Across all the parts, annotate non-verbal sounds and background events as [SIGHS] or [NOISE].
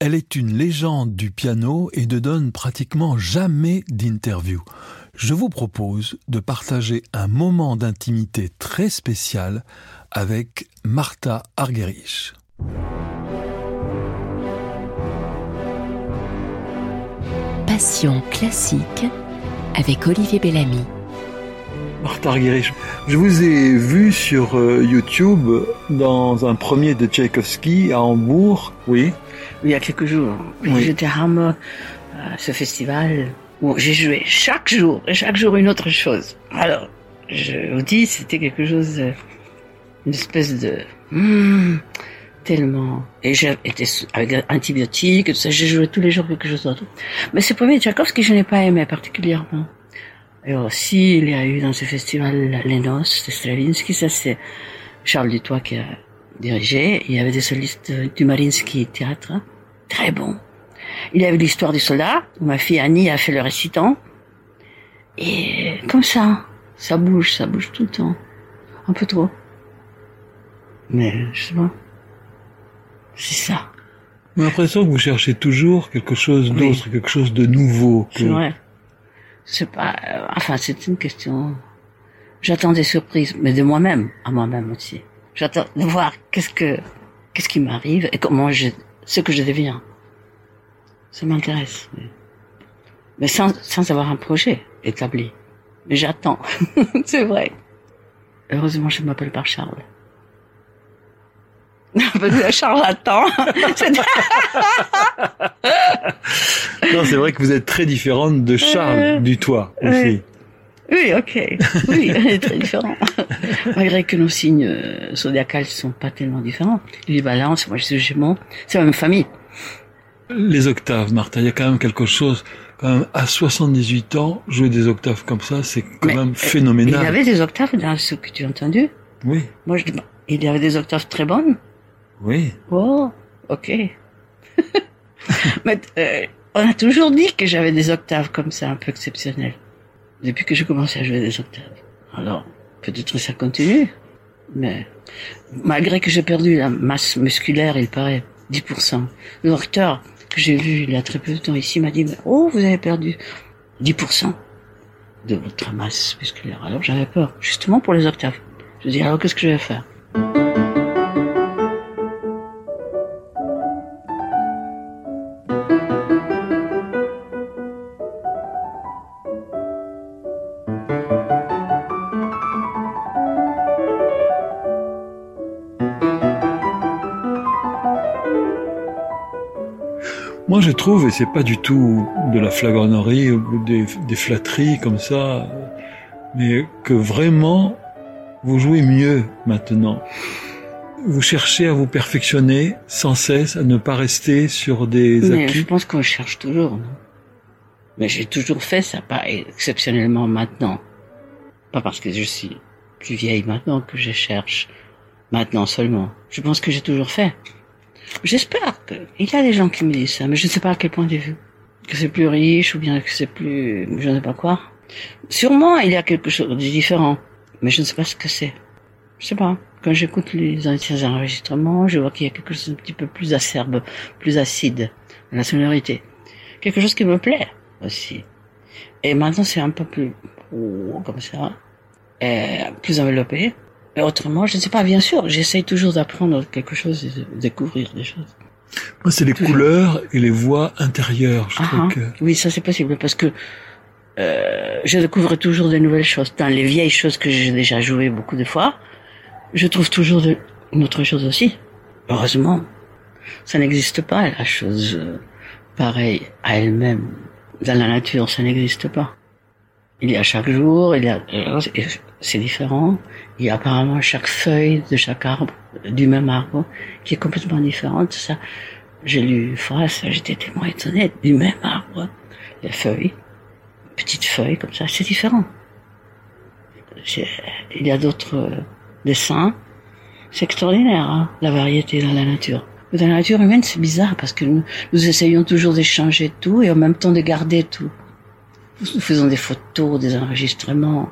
Elle est une légende du piano et ne donne pratiquement jamais d'interview. Je vous propose de partager un moment d'intimité très spécial avec Martha Argerich. Passion classique avec Olivier Bellamy. Martha Argerich, je vous ai vu sur euh, YouTube dans un premier de Tchaïkovski à Hambourg, oui il y a quelques jours. J'étais à Hambourg, ce festival où j'ai joué chaque jour, et chaque jour une autre chose. Alors, je vous dis, c'était quelque chose, une espèce de... Hmm, tellement... Et j'ai été avec antibiotiques, tout ça, j'ai joué tous les jours quelque chose d'autre. Mais ce premier Tchaïkovski, je n'ai pas aimé particulièrement. Et aussi, il y a eu dans ce festival Les Noces de Stravinsky, ça c'est Charles Dutoit qui a dirigé. Il y avait des solistes du Marinsky Théâtre, très bon. Il y avait l'histoire du soldat, où ma fille Annie a fait le récitant. Et comme ça, ça bouge, ça bouge tout le temps. Un peu trop. Mais, je sais pas. C'est ça. J'ai l'impression que vous cherchez toujours quelque chose d'autre, quelque chose de nouveau. Que... C'est vrai. C'est pas, euh, enfin, c'est une question. J'attends des surprises, mais de moi-même, à moi-même aussi. J'attends de voir qu'est-ce que, qu'est-ce qui m'arrive et comment je, ce que je deviens. Ça m'intéresse. Mais sans, sans avoir un projet établi. Mais j'attends. [LAUGHS] c'est vrai. Heureusement, je m'appelle pas Charles. Charlatan. [LAUGHS] non, c'est vrai que vous êtes très différente de Charles euh, du Toit aussi. Oui, ok. Oui, très différent. Malgré que nos signes euh, zodiacales sont pas tellement différents. Lui, balance, moi je suis Gémeaux. C'est la même famille. Les octaves, Martha, il y a quand même quelque chose, quand même, à 78 ans, jouer des octaves comme ça, c'est quand même phénoménal. Il y avait des octaves dans ce que tu as entendu? Oui. Moi, je, il y avait des octaves très bonnes. Oui. Oh, ok. Mais euh, on a toujours dit que j'avais des octaves comme ça, un peu exceptionnelles depuis que j'ai commencé à jouer des octaves. Alors, peut-être que ça continue, mais malgré que j'ai perdu la masse musculaire, il paraît, 10%. Le docteur que j'ai vu il y a très peu de temps ici m'a dit, oh, vous avez perdu 10% de votre masse musculaire. Alors j'avais peur, justement pour les octaves. Je dis, alors qu'est-ce que je vais faire? Moi, je trouve, et c'est pas du tout de la flagornerie ou des, des flatteries comme ça, mais que vraiment, vous jouez mieux maintenant. Vous cherchez à vous perfectionner sans cesse, à ne pas rester sur des mais acquis. Je pense qu'on cherche toujours, non? Mais j'ai toujours fait ça, pas exceptionnellement maintenant. Pas parce que je suis plus vieille maintenant que je cherche maintenant seulement. Je pense que j'ai toujours fait. J'espère qu'il y a des gens qui me disent ça, mais je ne sais pas à quel point de vue. Que c'est plus riche ou bien que c'est plus, je ne sais pas quoi. Sûrement, il y a quelque chose de différent, mais je ne sais pas ce que c'est. Je sais pas. Quand j'écoute les anciens enregistrements, je vois qu'il y a quelque chose d'un petit peu plus acerbe, plus acide, la sonorité. Quelque chose qui me plaît aussi. Et maintenant, c'est un peu plus comme ça, et plus enveloppé. Mais autrement, je ne sais pas, bien sûr, j'essaye toujours d'apprendre quelque chose et de découvrir des choses. Moi, c'est les couleurs et les voix intérieures, je trouve que... Oui, ça c'est possible, parce que euh, je découvre toujours de nouvelles choses. Dans les vieilles choses que j'ai déjà jouées beaucoup de fois, je trouve toujours de, une autre chose aussi. Heureusement, ça n'existe pas, la chose euh, pareille à elle-même. Dans la nature, ça n'existe pas. Il y a chaque jour, il y a, c'est différent. Il y a apparemment chaque feuille de chaque arbre, du même arbre, qui est complètement différente. Ça, j'ai lu une phrase, j'étais tellement étonné, du même arbre, les feuilles, petites feuilles comme ça, c'est différent. Il y a d'autres euh, dessins. C'est extraordinaire, hein, la variété dans la nature. Dans la nature humaine, c'est bizarre parce que nous, nous essayons toujours d'échanger tout et en même temps de garder tout. Nous faisons des photos, des enregistrements.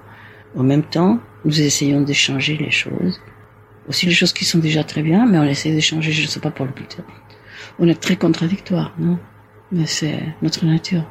En même temps, nous essayons d'échanger les choses. Aussi les choses qui sont déjà très bien, mais on essaie d'échanger, je ne sais pas pour le plus. On est très contradictoire, non? Mais c'est notre nature.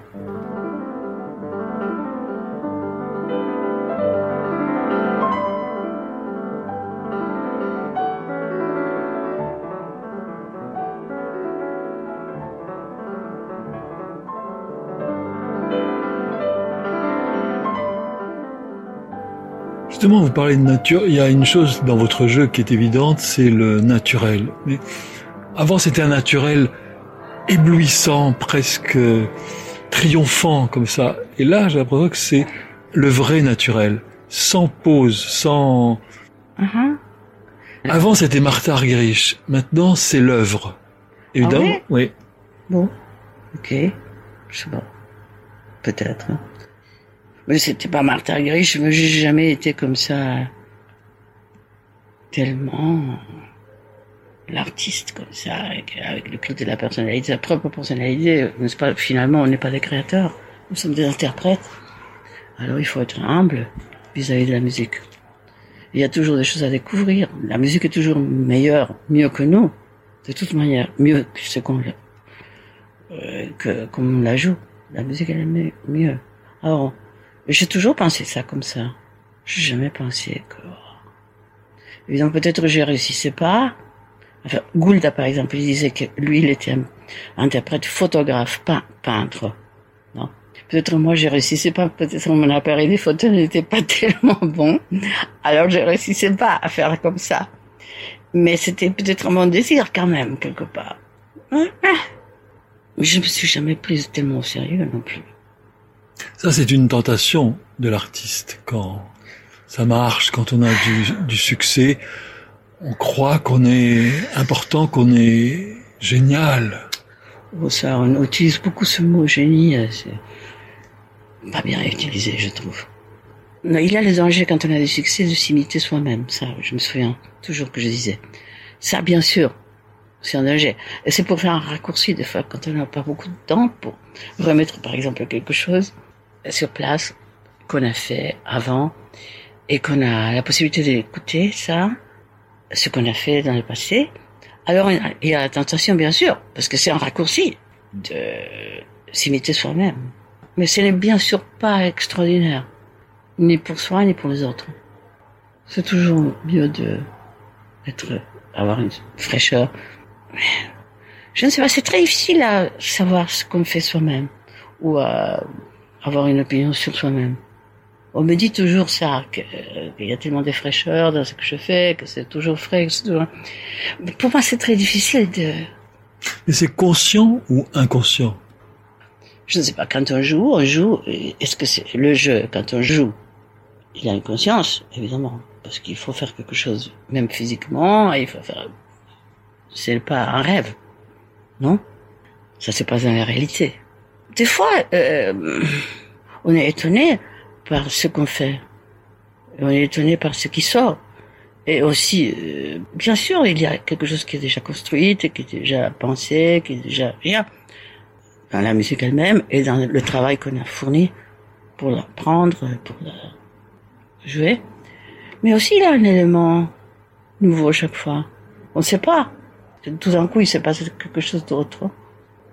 Justement, vous parlez de nature. Il y a une chose dans votre jeu qui est évidente, c'est le naturel. Mais avant, c'était un naturel éblouissant, presque triomphant comme ça. Et là, j'ai l'impression que c'est le vrai naturel, sans pause, sans. Uh-huh. Avant, c'était Martha Argerich. Maintenant, c'est l'œuvre. Évidemment, Ah oui. Bon, ok, je sais pas, peut-être. hein. Mais c'était pas Martha Argerich, mais j'ai jamais été comme ça, tellement l'artiste comme ça, avec, le culte de la personnalité, sa propre personnalité. N'est-ce pas? Finalement, on n'est pas des créateurs, nous sommes des interprètes. Alors il faut être humble vis-à-vis de la musique. Il y a toujours des choses à découvrir. La musique est toujours meilleure, mieux que nous, de toute manière, mieux que ce qu'on euh, que la joue. La musique elle est mieux. Alors, j'ai toujours pensé ça comme ça. J'ai jamais pensé que. Évidemment, peut-être je réussissais pas. Enfin, Goulda, par exemple, il disait que lui, il était interprète, photographe, pein- peintre. Non. Peut-être moi, je réussissais pas. Peut-être mon appareil des photos n'était pas [LAUGHS] tellement bon. Alors, je réussissais pas à faire comme ça. Mais c'était peut-être mon désir quand même, quelque part. Hein, je me suis jamais prise tellement au sérieux non plus. Ça, c'est une tentation de l'artiste. Quand ça marche, quand on a du, succès, on croit qu'on est important, qu'on est génial. Ça, on utilise beaucoup ce mot génie. euh, C'est pas bien utilisé, je trouve. Non, il y a les dangers quand on a du succès de s'imiter soi-même. Ça, je me souviens toujours que je disais. Ça, bien sûr, c'est un danger. Et c'est pour faire un raccourci, des fois, quand on n'a pas beaucoup de temps pour remettre, par exemple, quelque chose sur place qu'on a fait avant et qu'on a la possibilité d'écouter ça, ce qu'on a fait dans le passé. Alors, il y a la tentation, bien sûr, parce que c'est un raccourci de s'imiter soi-même. Mais ce n'est bien sûr pas extraordinaire, ni pour soi, ni pour les autres. C'est toujours mieux de être, avoir une fraîcheur. Je ne sais pas, c'est très difficile à savoir ce qu'on fait soi-même, ou à avoir une opinion sur soi-même. On me dit toujours ça, euh, qu'il y a tellement de fraîcheur dans ce que je fais, que c'est toujours frais, toujours... Mais Pour moi, c'est très difficile de... Mais c'est conscient ou inconscient? Je ne sais pas, quand on joue, on joue, et est-ce que c'est le jeu, quand on joue, il a une conscience, évidemment, parce qu'il faut faire quelque chose, même physiquement, il faut faire... C'est pas un rêve, non? Ça se passe dans la réalité. Des fois, euh, on est étonné par ce qu'on fait. On est étonné par ce qui sort. Et aussi, euh, bien sûr, il y a quelque chose qui est déjà construit, qui est déjà pensé, qui est déjà bien dans la musique elle-même et dans le travail qu'on a fourni pour l'apprendre, pour la jouer. Mais aussi, il y a un élément nouveau chaque fois. On ne sait pas. Tout d'un coup, il s'est passé quelque chose d'autre.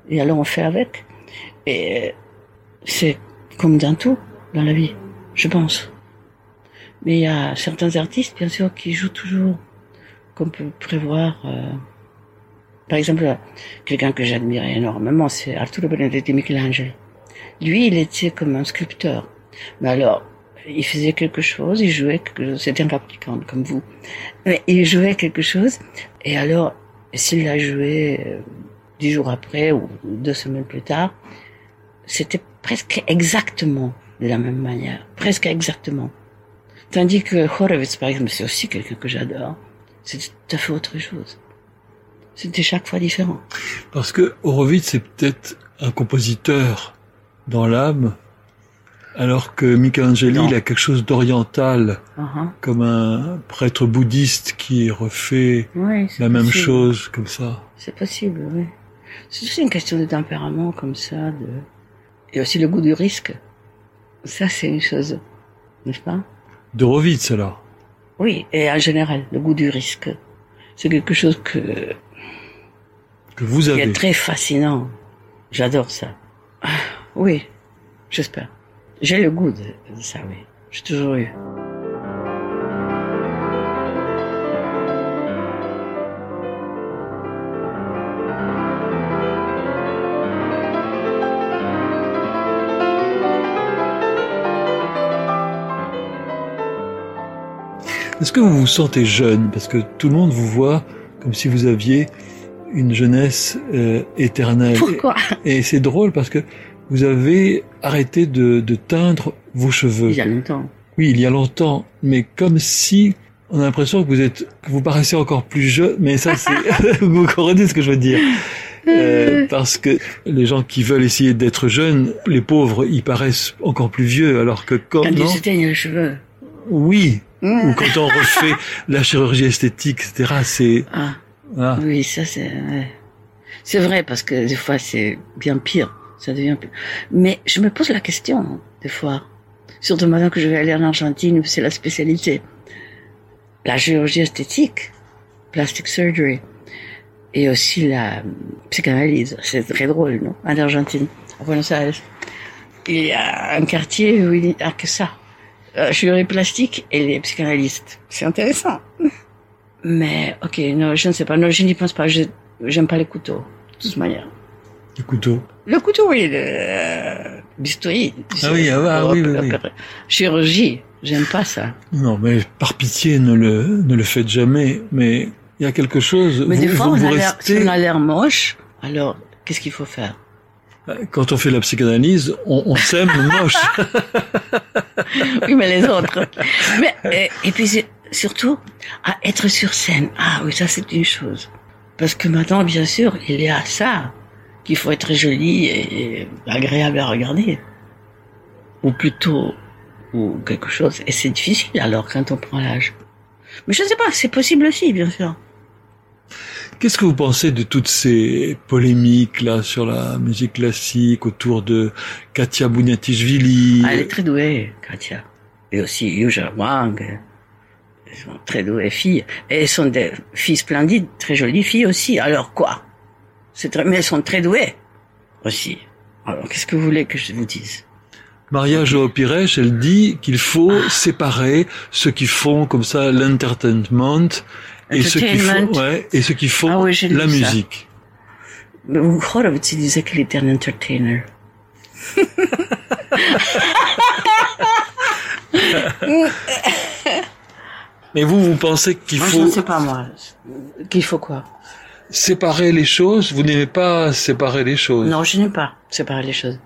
Et alors, on fait avec. Et c'est comme dans tout dans la vie, je pense. Mais il y a certains artistes, bien sûr, qui jouent toujours, qu'on peut prévoir. euh, Par exemple, quelqu'un que j'admirais énormément, c'est Arturo Benedetti Michelangelo. Lui, il était comme un sculpteur. Mais alors, il faisait quelque chose, il jouait quelque chose, c'était un fabricant comme vous. Mais il jouait quelque chose, et alors, s'il l'a joué euh, dix jours après ou deux semaines plus tard, c'était presque exactement de la même manière, presque exactement. Tandis que Horowitz, par exemple, c'est aussi quelqu'un que j'adore. C'est tout à fait autre chose. C'était chaque fois différent. Parce que Horowitz c'est peut-être un compositeur dans l'âme, alors que Michelangelo Non. il a quelque chose d'oriental, Uh-huh. comme un prêtre bouddhiste qui refait Oui, la même chose comme ça. C'est possible, oui. C'est aussi une question de tempérament comme ça, de... et aussi le goût du risque. Ça, c'est une chose, n'est-ce pas? D'Horowitz alors. Oui, et en général, le goût du risque. C'est quelque chose que que vous qui avez. est très fascinant. J'adore ça. Ah, Oui, j'espère. J'ai le goût de, de ça, oui. J'ai toujours eu. Est-ce que vous vous sentez jeune? Parce que tout le monde vous voit comme si vous aviez une jeunesse euh, éternelle. Pourquoi? Et, et c'est drôle parce que vous avez arrêté de, de teindre vos cheveux. Il y a longtemps. Oui, il y a longtemps, mais comme si on a l'impression que vous êtes, que vous paraissez encore plus jeune. Mais ça, c'est, [LAUGHS] [LAUGHS] vous comprenez ce que je veux dire Euh, Parce que les gens qui veulent essayer d'être jeunes, les pauvres, ils paraissent encore plus vieux, alors que quand, Quand non, ils s'éteignent les cheveux. oui, ou quand on refait la chirurgie esthétique, etc. C'est Ah, ah, oui, ça c'est... ouais. C'est vrai, parce que des fois c'est bien pire. Ça devient pire. Mais je me pose la question, des fois. Surtout maintenant que je vais aller en Argentine, où c'est la spécialité. La chirurgie esthétique, plastic surgery, et aussi la psychanalyse. C'est très drôle, non En Argentine, à Buenos Aires. Il y a un quartier où il n'y a que ça. La chirurgie plastique et les psychanalystes. C'est intéressant. Mais, ok, non, je ne sais pas. Non, je n'y pense pas. Je, j'aime pas les couteaux. De toute manière. le couteau. Le couteau, oui, le euh, bistouri. Ah oui, ah, ah, oui, oui, oui. Chirurgie, j'aime pas ça. Non, mais par pitié, ne le, ne le faites jamais. Mais il y a quelque chose. Mais vous, des fois, vous, on vous a l'air, si restez- on a l'air moche, alors, qu'est-ce qu'il faut faire? Quand on fait la psychanalyse, on, on s'aime moche. [LAUGHS] Oui, mais les autres. Mais, et, et puis, surtout, à être sur scène. Ah oui, ça, c'est une chose. Parce que maintenant, bien sûr, il y a ça, qu'il faut être joli et agréable à regarder. Ou plutôt, ou quelque chose. Et c'est difficile, alors, quand on prend l'âge. Mais je ne sais pas, c'est possible aussi, bien sûr. Qu'est-ce que vous pensez de toutes ces polémiques là sur la musique classique autour de Katia Bouniatichvili Ah, elle est très douée, Katia. Et aussi Yuja Wang. Elles sont très douées filles. Et elles sont des filles splendides, très jolies filles aussi. Alors quoi? C'est très, mais elles sont très douées aussi. Alors qu'est-ce que vous voulez que je vous dise? Maria Joao Pires, elle dit qu'il faut séparer ceux qui font comme ça l'entertainment et ceux qui font, ouais, et ceux qui font Ah oui, la musique. Il disait qu'il était un entertainer. [LAUGHS] Mais vous, vous pensez qu'il Moi, je faut ne sais pas moi. Qu'il faut quoi? séparer les choses? Vous n'aimez pas séparer les choses? Non, je n'aime pas séparer les choses.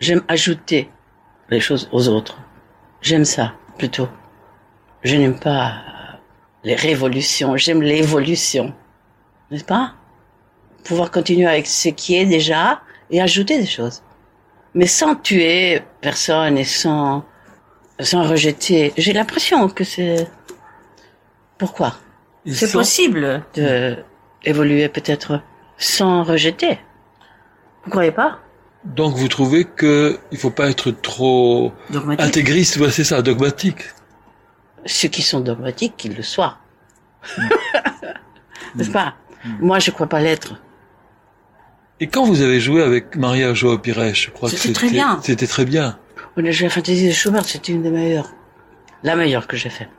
J'aime ajouter les choses aux autres. J'aime ça, plutôt. Je n'aime pas les révolutions, j'aime l'évolution. N'est-ce pas? Pouvoir continuer avec ce qui est déjà et ajouter des choses. Mais sans tuer personne et sans, sans rejeter. J'ai l'impression que c'est... Pourquoi? C'est sans- possible de évoluer peut-être sans rejeter. Vous croyez pas? Donc vous trouvez que il faut pas être trop Dogmatique. intégriste, ouais, c'est ça, dogmatique. Ceux qui sont dogmatiques, qu'ils le soient. [LAUGHS] N'est-ce pas Moi, je crois pas l'être. Et quand vous avez joué avec Maria Joao Pires, je crois que C'était c'était très bien. C'était très bien. On a joué la fantaisie de Schubert, c'était une des meilleures. La meilleure que j'ai faite.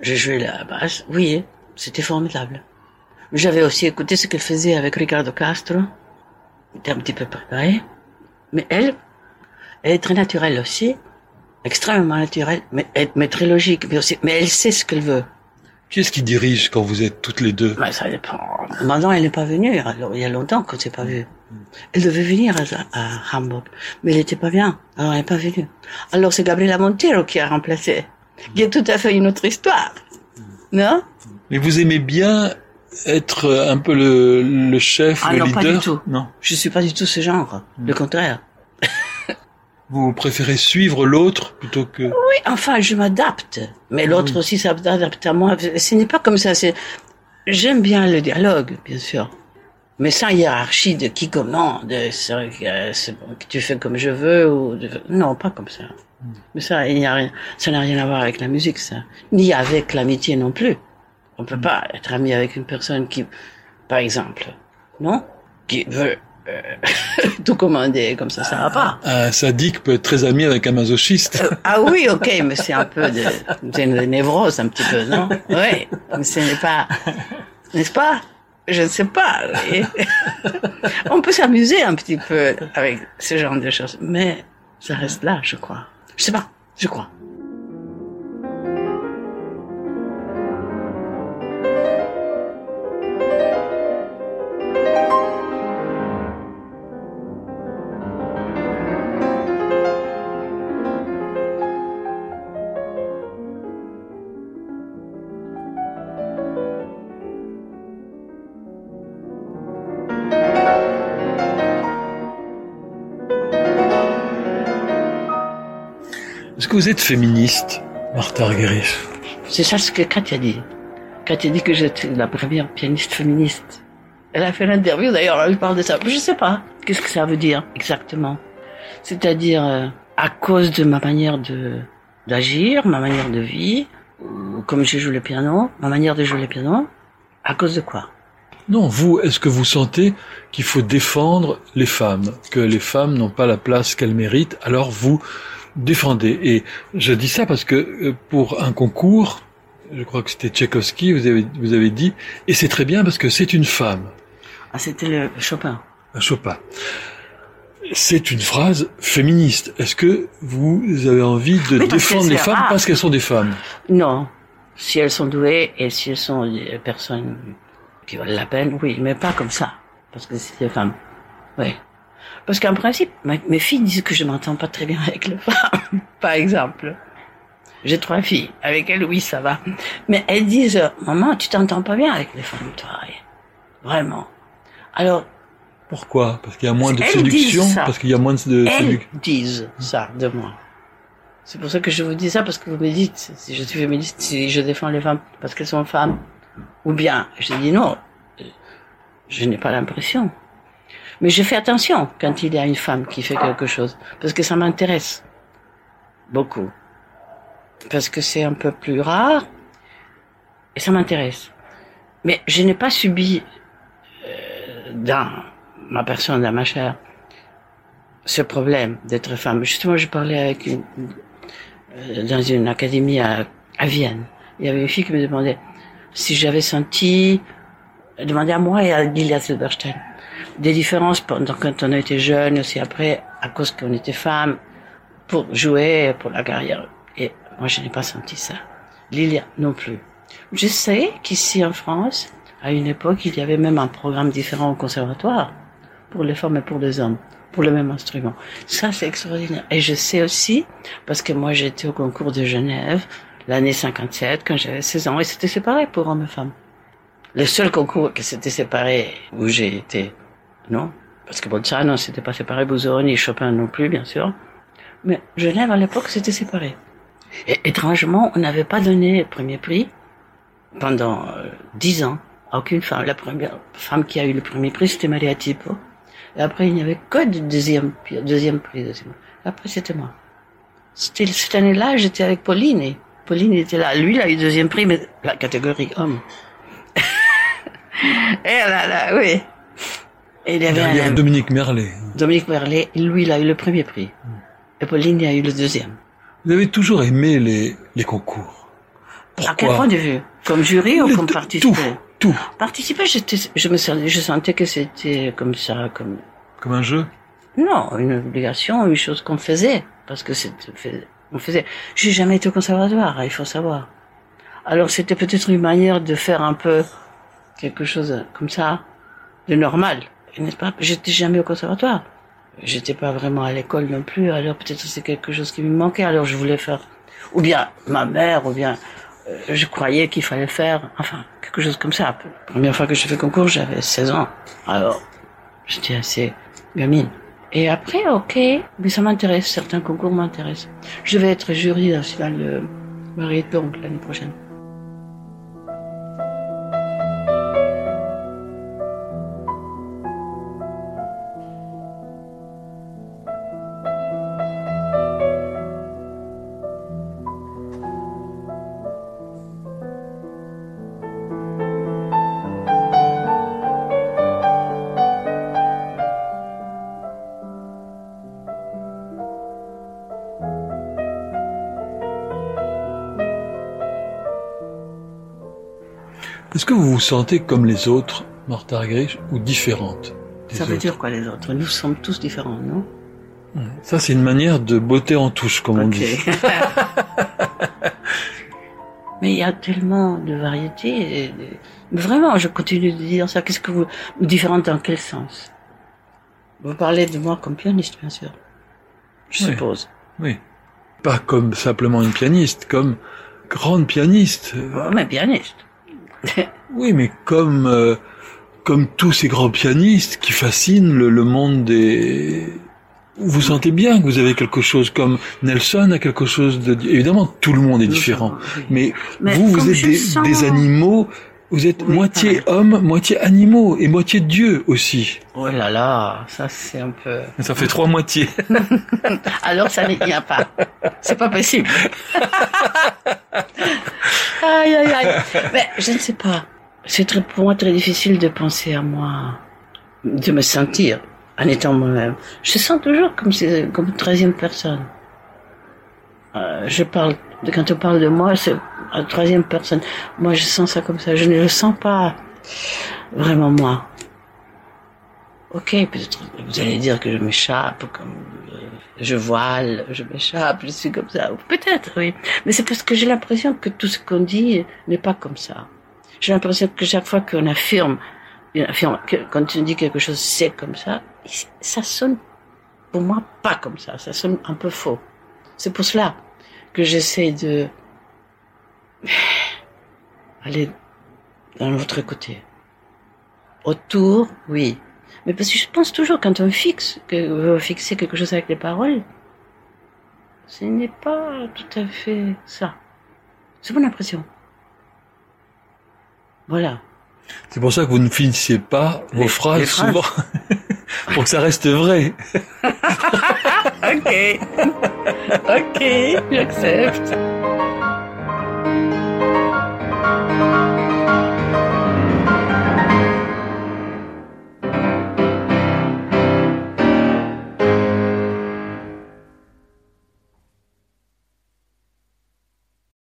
J'ai joué la basse, oui, c'était formidable. J'avais aussi écouté ce qu'elle faisait avec Ricardo Castro. C'était un petit peu préparé. Mais elle, elle est très naturelle aussi. Extrêmement naturelle, mais, mais très logique. Mais, aussi, mais elle sait ce qu'elle veut. Qui est-ce qui dirige quand vous êtes toutes les deux? Ben, ça dépend. Maintenant, elle n'est pas venue. Alors, il y a longtemps qu'on ne s'est pas vu. Elle devait venir à, à Hamburg, mais elle n'était pas bien. Alors, elle n'est pas venue. Alors, c'est Gabriela Montero qui a remplacé. Qui est tout à fait une autre histoire. Non? Mais vous aimez bien être un peu le, le chef, Ah le non, leader pas du tout. Non. Je suis pas du tout ce genre. Le contraire. [LAUGHS] Vous préférez suivre l'autre plutôt que Oui, enfin, je m'adapte. Mais l'autre aussi s'adapte à moi. Ce n'est pas comme ça. C'est, j'aime bien le dialogue, bien sûr. Mais sans hiérarchie de qui commande, c'est bon, que tu fais comme je veux ou non, pas comme ça. Mais ça, il n'y a rien, ça n'a rien à voir avec la musique, ça. Ni avec l'amitié non plus. On peut pas être ami avec une personne qui, par exemple, non? Qui veut euh, [LAUGHS] [LAUGHS] tout commander comme ça, ça va pas. Un sadique peut être très ami avec un masochiste. Euh, ah oui, ok, mais c'est un peu de, une névrose un petit peu, non? Oui, mais ce n'est pas, n'est-ce pas? Je ne sais pas. oui. [LAUGHS] On peut s'amuser un petit peu avec ce genre de choses, mais ça reste là, je crois. Je sais pas, je crois. Vous êtes féministe, Martha Argerich C'est ça ce que Katia dit. Katia dit que j'étais la première pianiste féministe. Elle a fait l'interview d'ailleurs, elle parle de ça. Je sais pas. Qu'est-ce que ça veut dire exactement C'est-à-dire euh, à cause de ma manière de d'agir, ma manière de vie, ou comme je joue le piano, ma manière de jouer le piano, à cause de quoi? Non, vous, est-ce que vous sentez qu'il faut défendre les femmes, que les femmes n'ont pas la place qu'elles méritent, alors vous défendez Et je dis ça parce que euh, pour un concours, je crois que c'était Tchaïkovski, vous avez, vous avez dit, et c'est très bien parce que c'est une femme, Ah, c'était le Chopin. un Chopin. C'est une phrase féministe. Est-ce que vous avez envie de défendre les femmes parce qu'elles sont des femmes? Non. Si elles sont douées et si elles sont des personnes qui valent la peine, oui, mais pas comme ça. Parce que c'est des femmes. Oui. Parce qu'en principe, mes filles disent que je m'entends pas très bien avec les femmes, [LAUGHS] par exemple. J'ai trois filles. Avec elles, oui, ça va. Mais elles disent, maman, tu t'entends pas bien avec les femmes, toi. Vraiment. Alors, Pourquoi? Parce qu'il y a moins de Elles séduction? Parce qu'il y a moins de elles séduction? disent ça de moi. C'est pour ça que je vous dis ça, parce que vous me dites, si je suis féministe, si je défends les femmes parce qu'elles sont femmes, ou bien, je dis non, je n'ai pas l'impression. Mais je fais attention quand il y a une femme qui fait quelque chose, parce que ça m'intéresse beaucoup. Parce que c'est un peu plus rare, et ça m'intéresse. Mais je n'ai pas subi euh, dans ma personne, dans ma chair, ce problème d'être femme. Justement, je parlais avec une, euh, dans une académie à, à Vienne. Il y avait une fille qui me demandait si j'avais senti, demandait à moi et à Lilia Silberstein, des différences pendant quand on était jeune, aussi après, à cause qu'on était femme, pour jouer, pour la carrière. Et moi, je n'ai pas senti ça. Lilia non plus. Je sais qu'ici en France, à une époque, il y avait même un programme différent au conservatoire pour les femmes et pour les hommes, pour le même instrument. Ça, c'est extraordinaire. Et je sais aussi, parce que moi, j'étais au concours de Genève, l'année 57, quand j'avais 16 ans, et c'était séparé pour hommes et femmes. Le seul concours que c'était séparé, où j'ai été, non, parce que Bolzano, c'était pas séparé, Busoni, Chopin non plus, bien sûr. Mais Genève, à l'époque, c'était séparé. Et étrangement, on n'avait pas donné le premier prix pendant euh, dix ans à aucune femme. La première femme qui a eu le premier prix, c'était Maria Tipo. Et après, il n'y avait que du deuxième, deuxième prix. Et après, c'était moi. Cette année-là, j'étais avec Pauline. Et Pauline était là. Lui, il a eu deuxième prix, mais la catégorie homme. [LAUGHS] et là, là, oui. Et il y avait Derrière un, Dominique Merlet. Dominique Merlet. Lui, il a eu le premier prix. Et Pauline, a eu le deuxième. Vous avez toujours aimé les, les concours. À quel point de vue? Comme jury ou comme participant? Tout, tout. Participer, j'étais, je me sentais, je sentais que c'était comme ça, comme Comme un jeu? non, une obligation, une chose qu'on faisait, parce que c'était, on faisait. J'ai jamais été au conservatoire, il faut savoir. Alors c'était peut-être une manière de faire un peu quelque chose comme ça, de normal, n'est-ce pas J'étais jamais au conservatoire. J'étais pas vraiment à l'école non plus, alors peut-être c'est quelque chose qui me manquait, alors je voulais faire. Ou bien ma mère, ou bien euh, je croyais qu'il fallait faire, enfin, quelque chose comme ça. La première fois que j'ai fait concours, j'avais 16 ans. Alors, j'étais assez gamine. Et après, ok, mais ça m'intéresse, certains concours m'intéressent. Je vais être jury le festival de Marie donc l'année prochaine. Est-ce que vous vous sentez comme les autres, Martha Argerich, ou différente des Ça veut autres dire quoi les autres? Nous sommes tous différents, non? Ça, c'est une manière de beauté en touche, comme on dit. [LAUGHS] Mais il y a tellement de variétés. vraiment, je continue de dire ça. Qu'est-ce que vous... Différente dans quel sens? Vous parlez de moi comme pianiste, bien sûr. Je Oui. suppose. Oui. Pas comme simplement une pianiste, comme grande pianiste. Oh, mais pianiste. [LAUGHS] Oui, mais comme euh, comme tous ces grands pianistes qui fascinent le, le monde des. Vous sentez bien que vous avez quelque chose comme Nelson a quelque chose de. Évidemment, tout le monde est différent, oui. mais, Mais vous, vous êtes des, sens- des animaux. Vous êtes Oui, moitié homme, moitié animaux et moitié Dieu aussi. Oh là là, ça c'est un peu... Ça fait trois moitiés. [LAUGHS] Alors ça n'y a pas. C'est pas possible. [LAUGHS] aïe aïe aïe. Mais je ne sais pas. C'est très, pour moi très difficile de penser à moi, de me sentir en étant moi-même. Je sens toujours comme comme une troisième personne. Euh, je parle quand on parle de moi, c'est à troisième personne. Moi, je sens ça comme ça. Je ne le sens pas vraiment moi. Ok, peut-être vous allez dire que je m'échappe, je voile, je m'échappe, je suis comme ça. Peut-être, oui. Mais c'est parce que j'ai l'impression que tout ce qu'on dit n'est pas comme ça. J'ai l'impression que chaque fois qu'on affirme, affirme que quand on dit quelque chose, c'est comme ça, ça sonne pour moi pas comme ça. Ça sonne un peu faux. C'est pour cela que j'essaie de [SIGHS] aller dans l'autre côté. Autour, oui. Mais parce que je pense toujours, quand on fixe, que veut fixer quelque chose avec les paroles, ce n'est pas tout à fait ça. C'est mon impression. Voilà. C'est pour ça que vous ne finissez pas vos Les- phrases, les phrases. souvent, [LAUGHS] pour que ça reste vrai. [LAUGHS] Ok. [LAUGHS] ok, j'accepte.